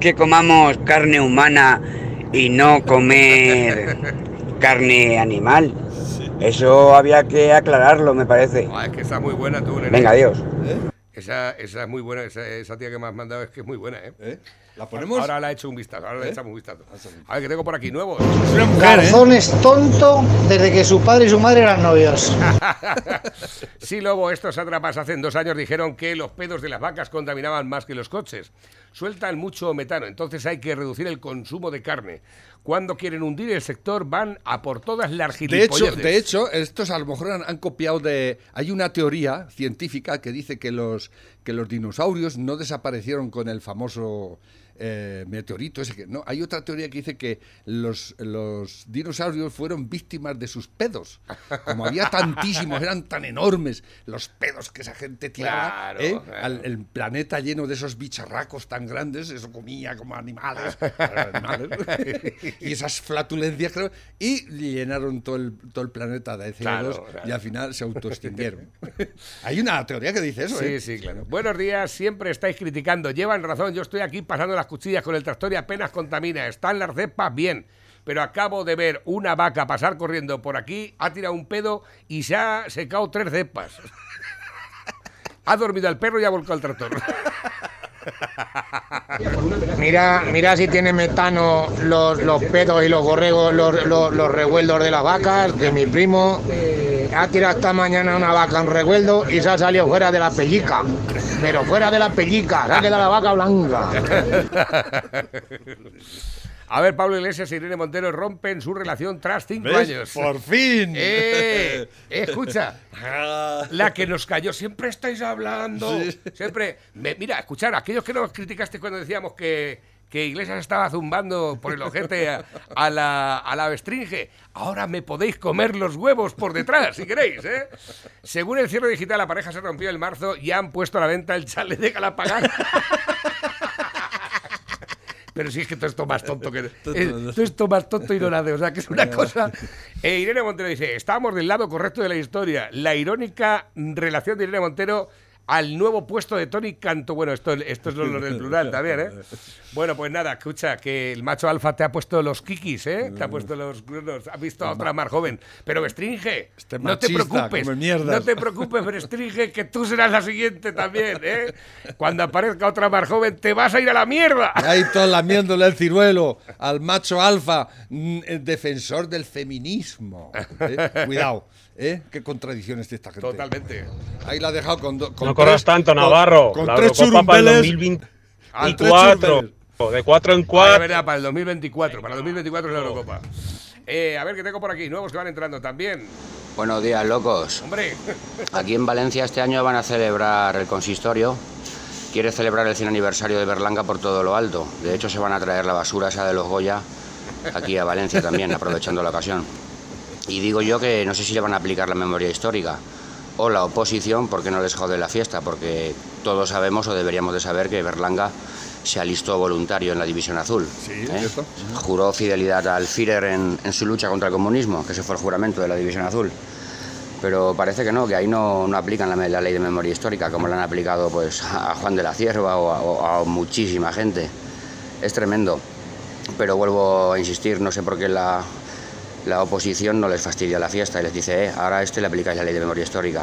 que comamos carne humana y no comer (laughs) carne animal. Eso había que aclararlo, me parece. Ah, es que está muy buena tú, nene. Venga, adiós. Esa, esa es muy buena, esa, esa tía que me has mandado es que es muy buena, ¿eh? ¿Eh? ¿La ponemos? Ahora le he hecho un vistazo, ahora le ¿Eh? echamos un vistazo. A ver, que tengo por aquí nuevos. Es una mujer, ¿eh? Garzón es tonto desde que su padre y su madre eran novios. (laughs) Sí, Lobo, estos atrapas hace dos años dijeron que los pedos de las vacas contaminaban más que los coches. Sueltan mucho metano, entonces hay que reducir el consumo de carne. Cuando quieren hundir el sector van a por todas las De hecho, gilipolleces. de hecho, estos a lo mejor han, han copiado de. Hay una teoría científica que dice que los, que los dinosaurios no desaparecieron con el famoso eh, meteorito. Ese que, no, hay otra teoría que dice que los, los dinosaurios fueron víctimas de sus pedos. Como había (laughs) tantísimos, eran tan enormes los pedos que esa gente tiraba. Claro, ¿eh? claro. Al- el planeta lleno de esos bicharracos tan grandes, eso comía como animales. animales. (laughs) y esas flatulencias, creo, y llenaron todo el, todo el planeta de CO2 Claro, claro. y al final se autoextinguieron. (laughs) Hay una teoría que dice eso, Sí, ¿eh? sí, claro. Buenos días, siempre estáis criticando. Llevan razón, yo estoy aquí pasando las cuchillas con el tractor y apenas contamina. Están las cepas bien. Pero acabo de ver una vaca pasar corriendo por aquí, ha tirado un pedo y se ha secado tres cepas. (laughs) ha dormido el perro y ha volcado el tractor. (laughs) Mira, mira si tiene metano los, los pedos y los borregos, los, los, los revueldos de las vacas, que mi primo ha tirado esta mañana una vaca en revueldo y se ha salido fuera de la pellica. Pero fuera de la pellica, se ha quedado la vaca blanca. (laughs) A ver, Pablo Iglesias y Irene Montero rompen su relación tras cinco ¿Ves? años. Por fin. Eh, (laughs) eh, escucha, (laughs) la que nos cayó, siempre estáis hablando. Sí. Siempre. me- mira, escuchar, aquellos que nos criticaste cuando decíamos que, que Iglesias estaba zumbando por el ojete a, a la, a la bestringe, ahora me podéis comer los huevos por detrás, si queréis, ¿eh? Según el cierre digital, la pareja se rompió en marzo y han puesto a la venta el chalet de Galapagán. Pero sí es que todo esto más tonto que. eh, Todo esto más tonto y no nada. O sea, que es una cosa. Eh, Irene Montero dice: Estábamos del lado correcto de la historia. La irónica relación de Irene Montero al nuevo puesto de Tony Canto. Bueno, esto, esto es lo, lo del plural también, ¿eh? (laughs) Bueno, pues nada, escucha, que el macho alfa te ha puesto los kikis, ¿eh? Te ha puesto los cuernos, ha visto a otra más joven. Pero Bestringe, Este no te preocupes. No te preocupes, Bestringe, que tú serás la siguiente también, ¿eh? Cuando aparezca otra más joven, te vas a ir a la mierda. Ahí todos lamiéndole el ciruelo al macho alfa, mm, el defensor del feminismo. ¿eh? Cuidado, ¿eh? Qué contradicciones de esta gente. Totalmente. Ahí la ha dejado con, do- con No corras tres- tanto, con- Navarro. Con, la tres Eurocopa para el churumbeles. Con tres 2024. churumbeles. De 4 en Ah, es 4. verdad, para el 2024. Para el 2024 es la Eurocopa. Eh, a ver, ¿qué tengo por aquí? Nuevos que van entrando también. Buenos días, locos. Hombre, Aquí en Valencia este año van a celebrar el consistorio. Quiere celebrar el 100 aniversario de Berlanga por todo lo alto. De hecho, se van a traer la basura esa de los Goya aquí a Valencia también, aprovechando la ocasión. Y digo yo que no sé si le van a aplicar la memoria histórica o la oposición porque no les jode la fiesta, porque todos sabemos o deberíamos de saber que Berlanga se alistó voluntario en la División Azul. Sí, ¿eh? Juró fidelidad al Führer en, en su lucha contra el comunismo, que ese fue el juramento de la División Azul. Pero parece que no, que ahí no, no aplican la, la ley de memoria histórica como la han aplicado pues, a Juan de la Cierva o a, o a muchísima gente. Es tremendo. Pero vuelvo a insistir, no sé por qué la, la oposición no les fastidia la fiesta y les dice, eh, ahora a este le aplicáis la ley de memoria histórica.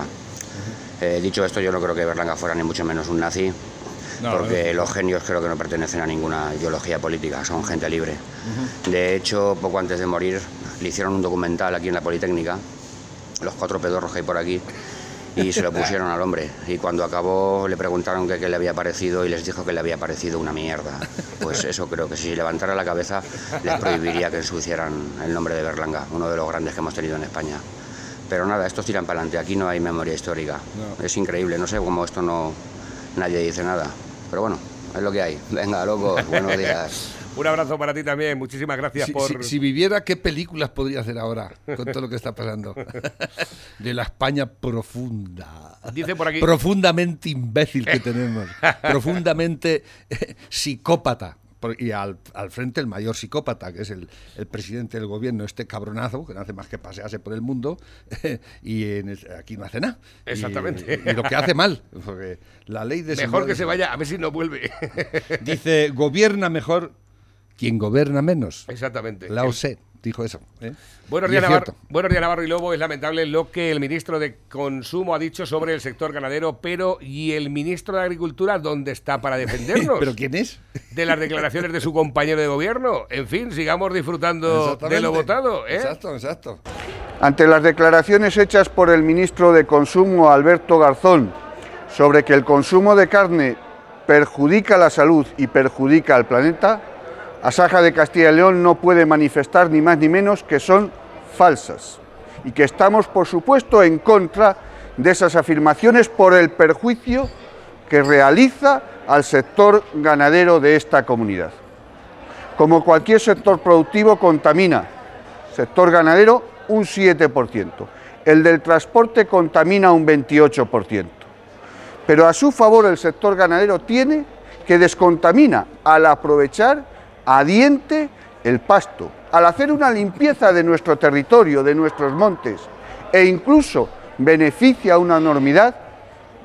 Eh, dicho esto, yo no creo que Berlanga fuera ni mucho menos un nazi, No, porque los genios creo que no pertenecen a ninguna ideología política, son gente libre. De hecho, poco antes de morir, le hicieron un documental aquí en la Politécnica, los cuatro pedorros que hay por aquí, y se lo (laughs) pusieron al hombre. Y cuando acabó le preguntaron qué le había parecido y les dijo que le había parecido una mierda. Pues (laughs) eso creo que si levantara la cabeza les prohibiría que ensuciaran el nombre de Berlanga, uno de los grandes que hemos tenido en España. Pero nada, estos tiran para adelante, aquí no hay memoria histórica. Es increíble, no sé cómo esto no nadie dice nada. Pero bueno, es lo que hay. Venga, locos, buenos (laughs) días. Un abrazo para ti también. Muchísimas gracias Si, por. si- si viviera, ¿qué películas podría hacer ahora con todo lo que está pasando? (laughs) De la España profunda. Dice por aquí- Profundamente imbécil que (laughs) tenemos. profundamente eh, psicópata. Y al, al frente el mayor psicópata, que es el, el presidente del gobierno, este cabronazo, que no hace más que pasearse por el mundo, (laughs) y en el- aquí no hace nada. Y- Exactamente. Y, lo que hace mal, porque la ley de... Mejor que se vaya, a ver si no vuelve. Dice, gobierna mejor quien gobierna menos. Exactamente. Lao Tse dijo eso. ¿eh? Buenos días, es Navarro, cierto. buenos días, Navarro y Lobo. Es lamentable lo que el ministro de Consumo ha dicho sobre el sector ganadero, pero ¿y el ministro de Agricultura dónde está para (laughs) defendernos? ¿Pero quién es? De las declaraciones de su compañero de gobierno. En fin, sigamos disfrutando de lo votado. ¿eh? Exacto, exacto. Ante las declaraciones hechas por el ministro de Consumo, Alberto Garzón, sobre que el consumo de carne perjudica la salud y perjudica al planeta, Asaja de Castilla y León no puede manifestar ni más ni menos que son falsas y que estamos, por supuesto, en contra de esas afirmaciones por el perjuicio que realiza al sector ganadero de esta comunidad. Como cualquier sector productivo, contamina. Sector ganadero, un 7%. El del transporte contamina un 28%. Pero a su favor el sector ganadero tiene que descontamina al aprovechar a diente el pasto, al hacer una limpieza de nuestro territorio, de nuestros montes, e incluso beneficia una enormidad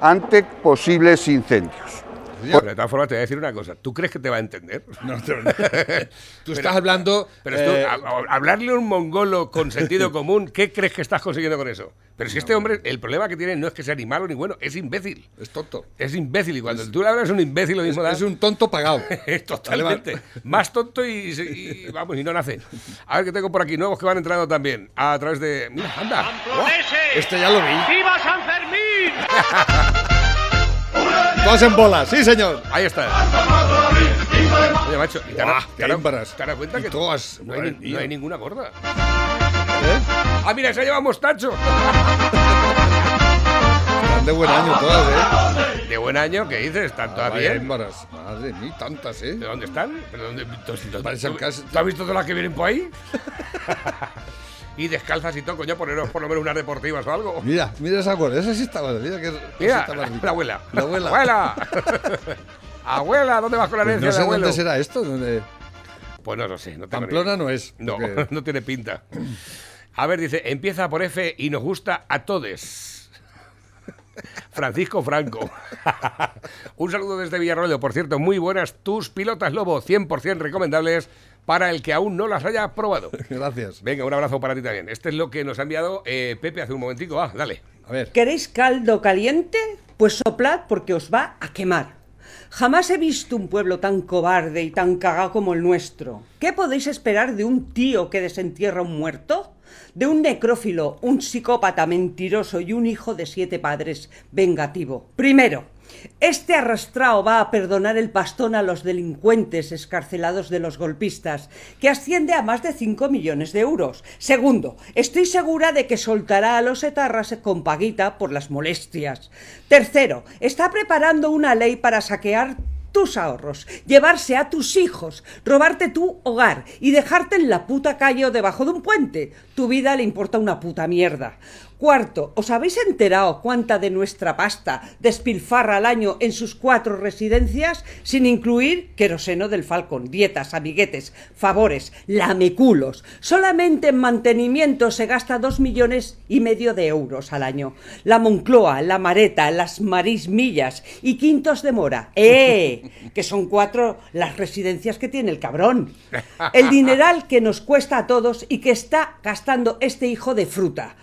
ante posibles incendios. Pero de todas formas, te voy a decir una cosa. ¿Tú crees que te va a entender? No, te- (laughs) Tú estás hablando. Pero tú, eh, a- a- hablarle a un mongolo con sentido (laughs) común, ¿qué crees que estás consiguiendo con eso? Pero si este hombre, el problema que tiene no es que sea ni malo ni bueno, es imbécil. Es tonto. Es imbécil. Y cuando tú le hablas a un imbécil, lo mismo da. Es un tonto pagado. (laughs) Es totalmente. Más tonto y, y, vamos, y no nace. A ver qué tengo por aquí, nuevos que van entrando también. A través de. Mira, anda. Este ya lo vi. ¡Viva San Fermín! Todas en bola, sí, señor. Ahí está. Oye, macho, ¿y te Guau, te te cuenta que todas, no hay, no ninguna gorda? ¿Eh? Ah, mira, se lleva mostacho. Están de buen año todas, ¿eh? De buen año, ¿qué dices? ¿Están todas Vaya bien? Madre mía, tantas, ¿eh? ¿De dónde están? ¿Pero dónde, tú, tú- ¿tú has visto todas las que vienen por ahí? (laughs) y descalzas y todo, coño, poneros por lo menos unas deportivas o algo. Mira, mira esa gorda. Esa sí estaba. Mira que Mira, está más rica. la abuela. La abuela. ¡Abuela! (laughs) ¡Abuela! ¿Dónde vas con la Pues herencia no sé de abuelo? dónde será esto. ¿Dónde? Pues no lo sé. No Pamplona no es. No, porque- (laughs) no tiene pinta. A ver, dice, empieza por F y nos gusta a todos. Francisco Franco. (laughs) Un saludo desde Villarroel. Por cierto, muy buenas tus pilotas Lobo, 100% recomendables para el que aún no las haya probado. (laughs) Gracias. Venga, un abrazo para ti también. Este es lo que nos ha enviado eh, Pepe hace un momentico. Ah, dale. A ver. ¿Queréis caldo caliente? Pues soplad porque os va a quemar. Jamás he visto un pueblo tan cobarde y tan cagado como el nuestro. ¿Qué podéis esperar de un tío que desentierra un muerto? De un necrófilo, un psicópata mentiroso y un hijo de siete padres vengativo. Primero, este arrastrado va a perdonar el pastón a los delincuentes escarcelados de los golpistas, que asciende a más de 5 millones de euros. Segundo, estoy segura de que soltará a los etarras con paguita por las molestias. Tercero, está preparando una ley para saquear tus ahorros, llevarse a tus hijos, robarte tu hogar y dejarte en la puta calle o debajo de un puente. Tu vida le importa una puta mierda. Cuarto, ¿os habéis enterado cuánta de nuestra pasta despilfarra al año en sus cuatro residencias, sin incluir queroseno del Falcon, dietas, amiguetes, favores, lameculos? Solamente en mantenimiento se gasta dos millones y medio de euros al año. La Moncloa, la Mareta, las Marismillas y Quintos de Mora. (laughs) ¡Eh! Que son cuatro las residencias que tiene el cabrón. El dineral que nos cuesta a todos y que está gastando este hijo de fruta.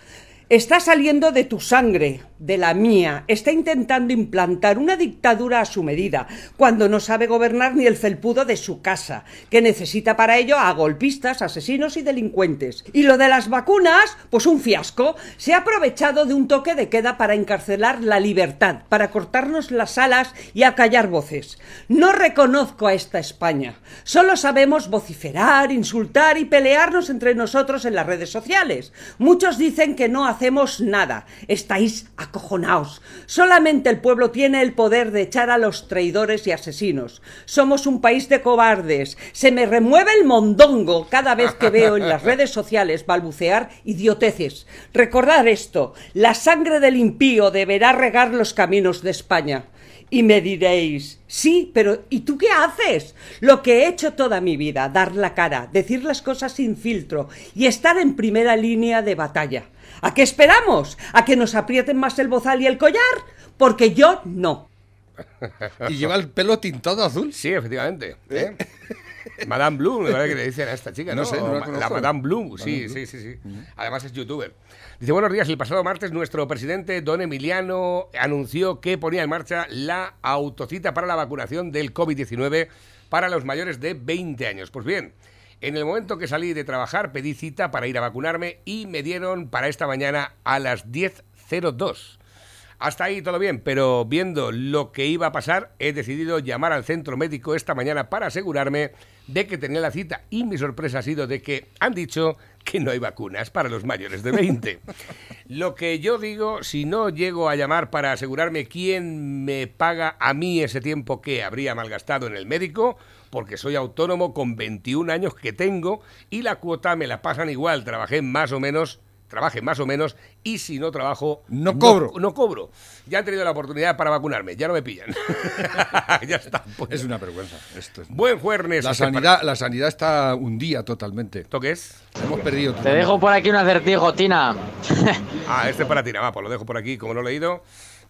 Está saliendo de tu sangre, de la mía. Está intentando implantar una dictadura a su medida, cuando no sabe gobernar ni el felpudo de su casa, que necesita para ello a golpistas, asesinos y delincuentes. Y lo de las vacunas, pues un fiasco. Se ha aprovechado de un toque de queda para encarcelar la libertad, para cortarnos las alas y acallar voces. No reconozco a esta España. Solo sabemos vociferar, insultar y pelearnos entre nosotros en las redes sociales. Muchos dicen que no hacemos nada. Estáis acojonaos. Solamente el pueblo tiene el poder de echar a los traidores y asesinos. Somos un país de cobardes. Se me remueve el mondongo cada vez que veo en las redes sociales balbucear idioteces. Recordad esto. La sangre del impío deberá regar los caminos de España. Y me diréis, sí, pero ¿y tú qué haces? Lo que he hecho toda mi vida, dar la cara, decir las cosas sin filtro y estar en primera línea de batalla. ¿A qué esperamos? ¿A que nos aprieten más el bozal y el collar? Porque yo no. (laughs) Y lleva el pelo tintado azul. Sí, efectivamente. ¿eh? Madame Blue, me parece que le dicen a esta chica, ¿no? No sé, no la conozco. Madame Blue, sí, sí, sí, sí. Además es youtuber. Dice, buenos días, el pasado martes nuestro presidente Don Emiliano anunció que ponía en marcha la autocita para la vacunación del COVID-19 para los mayores de 20 años. Pues bien, en el momento que salí de trabajar pedí cita para ir a vacunarme y me dieron para esta mañana a las 10.02. Hasta ahí todo bien, pero viendo lo que iba a pasar, he decidido llamar al centro médico esta mañana para asegurarme de que tenía la cita. Y mi sorpresa ha sido de que han dicho que no hay vacunas para los mayores de 20. (laughs) lo que yo digo, si no llego a llamar para asegurarme quién me paga a mí ese tiempo que habría malgastado en el médico, porque soy autónomo con 21 años que tengo y la cuota me la pasan igual, trabajé más o menos trabaje más o menos y si no trabajo No cobro. no, cobro ya han tenido la oportunidad para vacunarme ya no me pillan (laughs) ya está pues. Es una vergüenza. Esto es- buen jueves La sanidad, la sanidad está hundida totalmente. ¿Esto qué es? Hemos perdido. Te dejo por aquí un acertijo, Tina. ah este es para ti nada más pues lo dejo por aquí como no lo he leído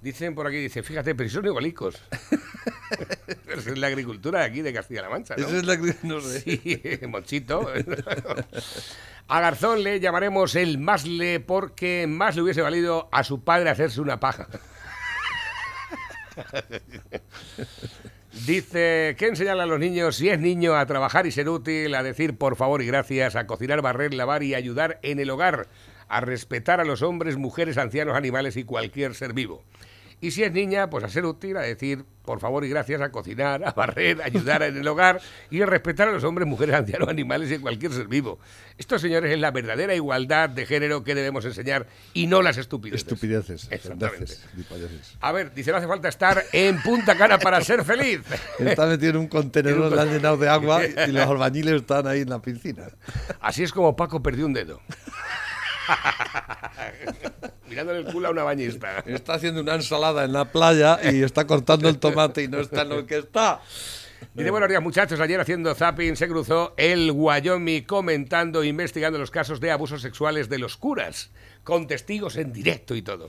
dicen por aquí dice fíjate pero son igualicos eso (laughs) es la agricultura de aquí, de Castilla-La Mancha, ¿no? Eso es la no sé. Sí, (laughs) Monchito. A Garzón le llamaremos el Masle porque más le hubiese valido a su padre hacerse una paja. Dice, ¿qué enseñarle a los niños si es niño a trabajar y ser útil, a decir por favor y gracias, a cocinar, barrer, lavar y ayudar en el hogar, a respetar a los hombres, mujeres, ancianos, animales y cualquier ser vivo? Y si es niña, pues a ser útil, a decir por favor y gracias, a cocinar, a barrer, a ayudar en el hogar y a respetar a los hombres, mujeres, (laughs) ancianos, animales y cualquier ser vivo. Esto, señores, es la verdadera igualdad de género que debemos enseñar y no las estupideces. Estupideces, Exactamente. gilipolleces. A ver, dice, no hace falta estar en Punta Cana para ser feliz. Está metido en un contenedor, han llenado de agua (laughs) y los albañiles están ahí en la piscina. Así es como Paco perdió un dedo. (laughs) Mirándole el culo a una bañista. (laughs) Está haciendo una ensalada en la playa y está cortando el tomate y no está en lo que está. Dice, buenos días muchachos, ayer haciendo zapping se cruzó el Wyoming comentando e investigando los casos de abusos sexuales de los curas, con testigos en directo y todo.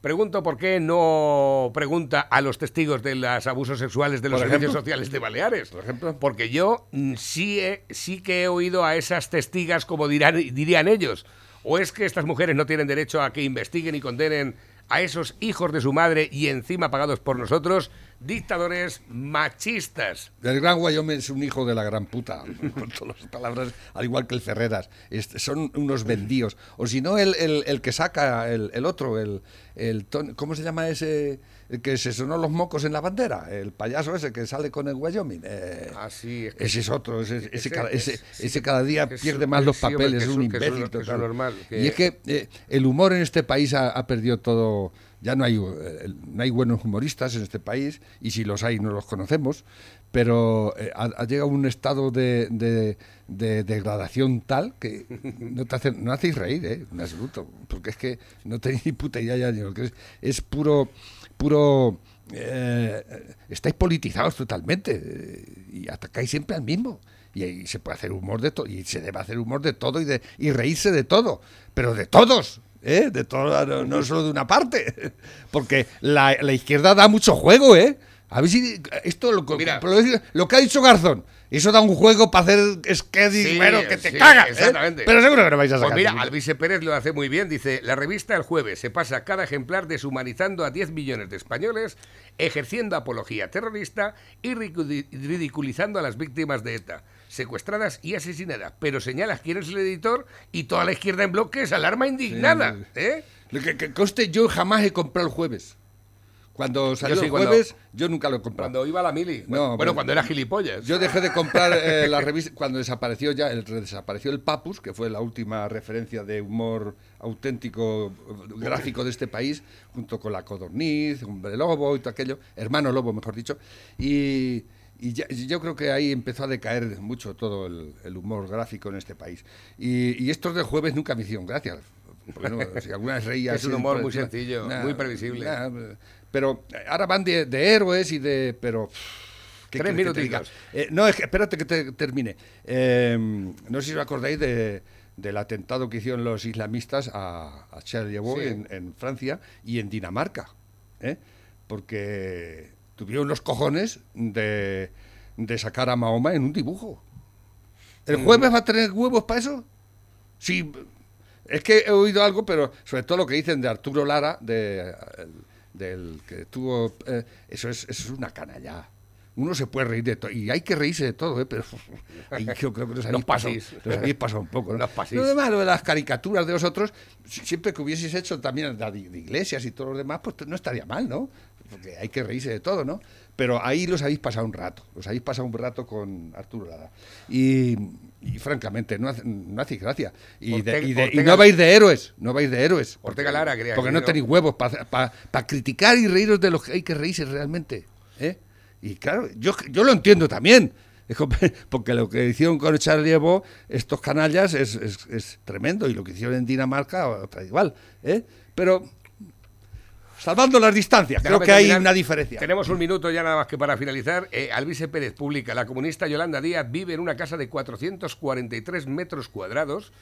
Pregunto por qué no pregunta a los testigos de los abusos sexuales de los servicios ejemplo. sociales de Baleares. Por ejemplo. Porque yo mm, sí, he- sí que he oído a esas testigas como dirán, dirían ellos. ¿O es que estas mujeres no tienen derecho a que investiguen y condenen a esos hijos de su madre y encima pagados por nosotros, dictadores machistas? El gran Wyoming es un hijo de la gran puta, (laughs) con todas las palabras, al igual que el Ferreras. Son unos vendíos. O si no, el, el- el que saca, el, el otro, el, el Ton- ¿cómo se llama ese? El que se sonó los mocos en la bandera, el payaso ese que sale con el Wyoming. Eh, Así es. ese es otro, ese, ese Ese cada, es- ese- sí, cada día que pierde más los sí, papeles, que es un que imbécil. que que- Y es que eh, el humor en este país ha, ha perdido todo. Ya no hay, eh, no hay buenos humoristas en este país, y si los hay no los conocemos, pero eh, ha, ha llegado un estado de, de- de degradación tal que no te hace, no hacéis reír, ¿eh? en absoluto, porque es que no tenéis ni puta idea ya de lo que es. Es puro, puro... eh, estáis politizados totalmente y atacáis siempre al mismo. Y se puede hacer humor de todo, y se debe hacer humor de todo y, de, y reírse de todo, pero de todos, ¿eh? De todo, no, no solo de una parte, (laughs) porque la, la izquierda da mucho juego, ¿eh? A ver si esto lo, Mira. lo, que ha dicho Garzón, eso da un juego para hacer sketches, Sí, bueno, que te sí, cagas, ¿eh? Exactamente. Pero seguro que no vais a Pues sacar. mira, ninguno. Alvise Pérez lo hace muy bien. Dice: La revista El Jueves se pasa cada ejemplar deshumanizando a 10 millones de españoles, ejerciendo apología terrorista y ridiculizando a las víctimas de ETA, secuestradas y asesinadas. Pero señalas quién es el editor y toda la izquierda en bloque es alarma indignada. ¿eh? Lo que, que conste, yo jamás he comprado el jueves. Cuando salió sí, el cuando- jueves, yo nunca lo he comprado. Cuando iba a la mili. No, bueno, cuando era gilipollas. Yo dejé de comprar eh, (laughs) la revista cuando desapareció ya el desapareció el Papus, que fue la última referencia de humor auténtico eh, gráfico de este país, junto con la Codorniz, Hombre Lobo y todo aquello, Hermano Lobo, mejor dicho, y, y ya- yo creo que ahí empezó a decaer mucho todo el, el humor gráfico en este país. Y, y estos del jueves nunca me hicieron gracia. Porque no, si alguna vez reía (laughs) Es un humor muy sencillo, nah, muy previsible. nah, pero ahora van de, de héroes y de... Pero, ¿qué Tres minutitos. Eh, no, es que, espérate que te termine. Eh, no sé si os acordáis de, del atentado que hicieron los islamistas a, a Charlie Hebdo Sí. en, en Francia y en Dinamarca. ¿eh? Porque tuvieron los cojones de, de sacar a Mahoma en un dibujo. ¿El jueves va a tener huevos para eso? Sí, es que he oído algo, pero sobre todo lo que dicen de Arturo Lara, de, el- del que tuvo... eh, eso, es, eso es una canalla. Uno se puede reír de todo, y hay que reírse de todo, ¿eh? pero (laughs) ahí yo creo que los habéis, Los pasado, pasís. los habéis pasado un poco. ¿no? Los. Lo demás, lo de las caricaturas de vosotros, si- siempre que hubieseis hecho también la de, de iglesias y todo lo demás, pues no estaría mal, ¿no? Porque hay que reírse de todo, ¿no? Pero ahí los habéis pasado un rato, los habéis pasado un rato con Arturo Lara. Y, y francamente, no, hace- no hacéis gracia. Y, de- Ortega- y de- y Ortega- no vais de héroes, no vais de héroes. Ortega Lara, creía Porque que no no. tenéis huevos para criticar y reíros de lo que hay que reírse realmente. ¿eh? Y claro, yo, yo lo entiendo también. (laughs) Porque lo que hicieron con Charlie Hebdo, estos canallas, es, es- es tremendo. Y lo que hicieron en Dinamarca, otra igual. ¿eh? Pero, salvando las distancias, creo que hay una diferencia. Tenemos un minuto ya nada más que para finalizar. Eh, Alvise Pérez publica, la comunista Yolanda Díaz vive en una casa de 443 metros cuadrados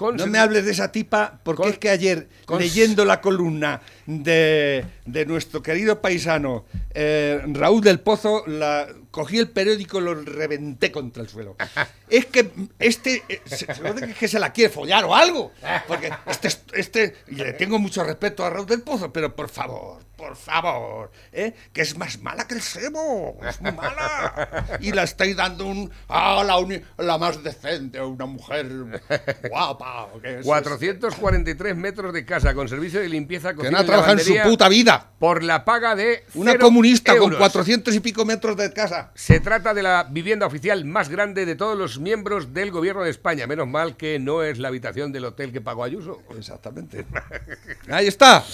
Con no me hables de esa tipa porque Con- es que ayer, leyendo la columna de, de nuestro querido paisano eh, Raúl del Pozo, la, cogí el periódico y lo reventé contra el suelo. (laughs) es que este eh, se, es que se la quiere follar o algo. Porque este, es- este, y le tengo mucho respeto a Raúl del Pozo, pero por favor, por favor, ¿eh? que es más mala que el sebo, es muy mala. Y la estáis dando un, ah, la, uni- la más decente, una mujer guapa. que es- 443 metros de casa con servicio de limpieza, que cocina no ha y trabajado en su puta vida. Por la paga de Una comunista con euros. 400 y pico metros de casa. Se trata de la vivienda oficial más grande de todos los miembros del gobierno de España. Menos mal que no es la habitación del hotel que pagó Ayuso. Exactamente. Ahí está.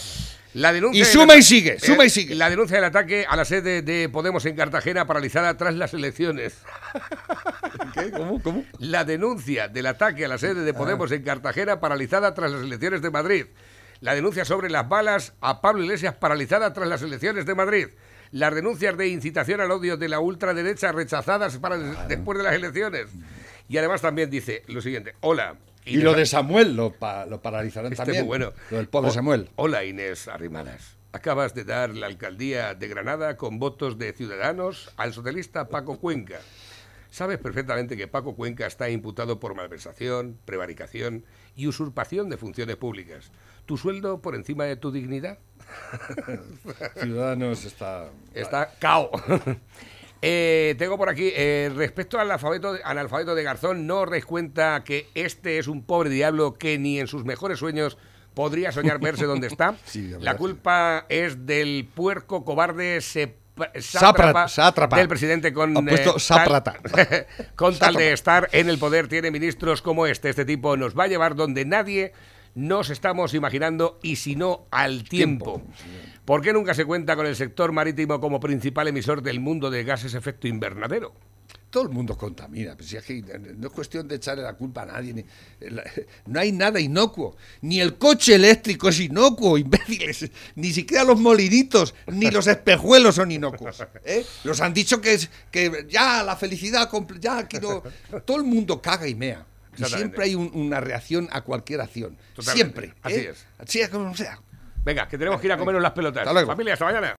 La denuncia Y del suma y sigue, suma y Eh, sigue. La denuncia del ataque a la sede de Podemos en Cartagena paralizada tras las elecciones. (laughs) ¿Qué? ¿Cómo? ¿Cómo? La denuncia del ataque a la sede de Podemos en Cartagena paralizada tras las elecciones de Madrid. La denuncia sobre las balas a Pablo Iglesias paralizada tras las elecciones de Madrid. Las denuncias de incitación al odio de la ultraderecha rechazadas para después de las elecciones. Y además también dice lo siguiente. Hola. Y lo de Samuel lo, pa- lo paralizarán Este también. muy bueno. Lo del pobre O- Samuel. Hola Inés Arrimadas. Acabas de dar la alcaldía de Granada con votos de Ciudadanos al socialista Paco Cuenca. Sabes perfectamente que Paco Cuenca está imputado por malversación, prevaricación y usurpación de funciones públicas. ¿Tu sueldo por encima de tu dignidad? (laughs) Ciudadanos está. Está cao. (laughs) Eh, tengo por aquí, eh, respecto al alfabeto, de- al alfabeto de Garzón, no os dais cuenta que este es un pobre diablo que ni en sus mejores sueños podría soñar verse donde está. (laughs) Sí, la culpa es del puerco cobarde sep- Sátrapa, sátrapa. del presidente con puesto tal- (laughs) (laughs) con tal de estar en el poder tiene ministros como este. Este tipo nos va a llevar donde nadie nos estamos imaginando y si no al tiempo. ¿Por qué nunca se cuenta con el sector marítimo como principal emisor del mundo de gases efecto invernadero? Todo el mundo contamina. Pues si es que no es cuestión de echarle la culpa a nadie. ni- la- (laughs) no hay nada inocuo. Ni el coche eléctrico es inocuo, (laughs) imbéciles. Ni siquiera los molinitos, ni los espejuelos son inocuos. ¿eh? Los han dicho que, es, que ya la felicidad, ya aquí no. Todo el mundo caga y mea. Y siempre hay un- una reacción a cualquier acción. Totalmente. Siempre. Así ¿eh? es. Sea como sea. Venga, que tenemos que ir a comernos las pelotas. Hasta luego. Familia, hasta mañana.